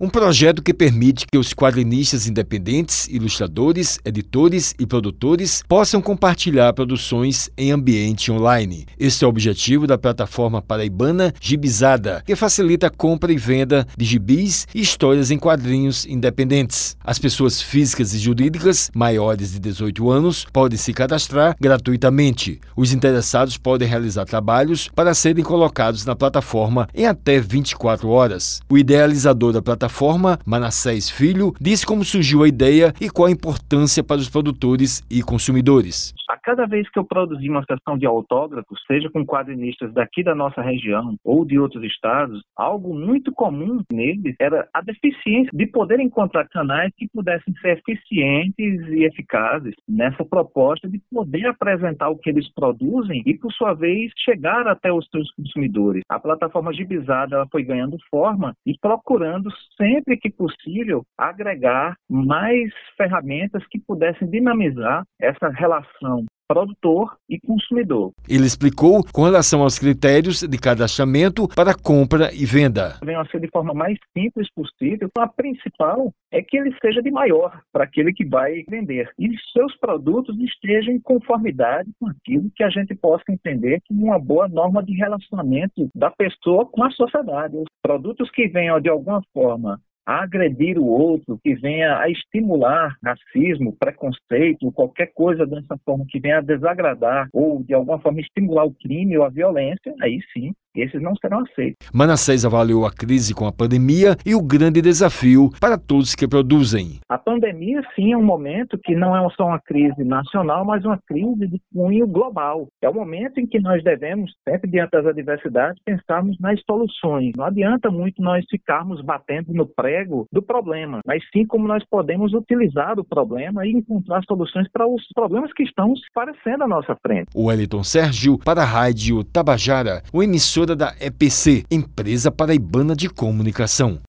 Um projeto que permite que os quadrinistas independentes, ilustradores, editores e produtores possam compartilhar produções em ambiente online. Este é o objetivo da plataforma paraibana Gibizada, que facilita a compra e venda de gibis e histórias em quadrinhos independentes. As pessoas físicas e jurídicas maiores de 18 anos podem se cadastrar gratuitamente. Os interessados podem realizar trabalhos para serem colocados na plataforma em até 24 horas. O idealizador da plataforma plataforma, Manassés Filho, diz como surgiu a ideia e qual a importância para os produtores e consumidores. A cada vez que eu produzi uma sessão de autógrafos, seja com quadrinistas daqui da nossa região ou de outros estados, algo muito comum neles era a deficiência de poder encontrar canais que pudessem ser eficientes e eficazes nessa proposta de poder apresentar o que eles produzem e, por sua vez, chegar até os seus consumidores. A plataforma Gibizada foi ganhando forma e procurando sempre que possível, agregar mais ferramentas que pudessem dinamizar essa relação produtor e consumidor. Ele explicou com relação aos critérios de cadastramento para compra e venda. Venham a ser de forma mais simples possível. A principal é que ele seja de maior para aquele que vai vender e seus produtos estejam em conformidade com aquilo que a gente possa entender como uma boa norma de relacionamento da pessoa com a sociedade. Os produtos que venham de alguma forma a agredir o outro, que venha a estimular racismo, preconceito, qualquer coisa dessa forma que venha a desagradar ou de alguma forma estimular o crime ou a violência, aí sim esses não serão aceitos. Manassés avaliou a crise com a pandemia e o grande desafio para todos que produzem. A pandemia, sim, é um momento que não é só uma crise nacional, mas uma crise de cunho global. É o momento em que nós devemos, sempre diante das adversidades, pensarmos nas soluções. Não adianta muito nós ficarmos batendo no prego do problema, mas sim como nós podemos utilizar o problema e encontrar soluções para os problemas que estão aparecendo à nossa frente. O Wellington Sérgio, para a Rádio Tabajara, o emissor da EPC, Empresa Paraibana de Comunicação.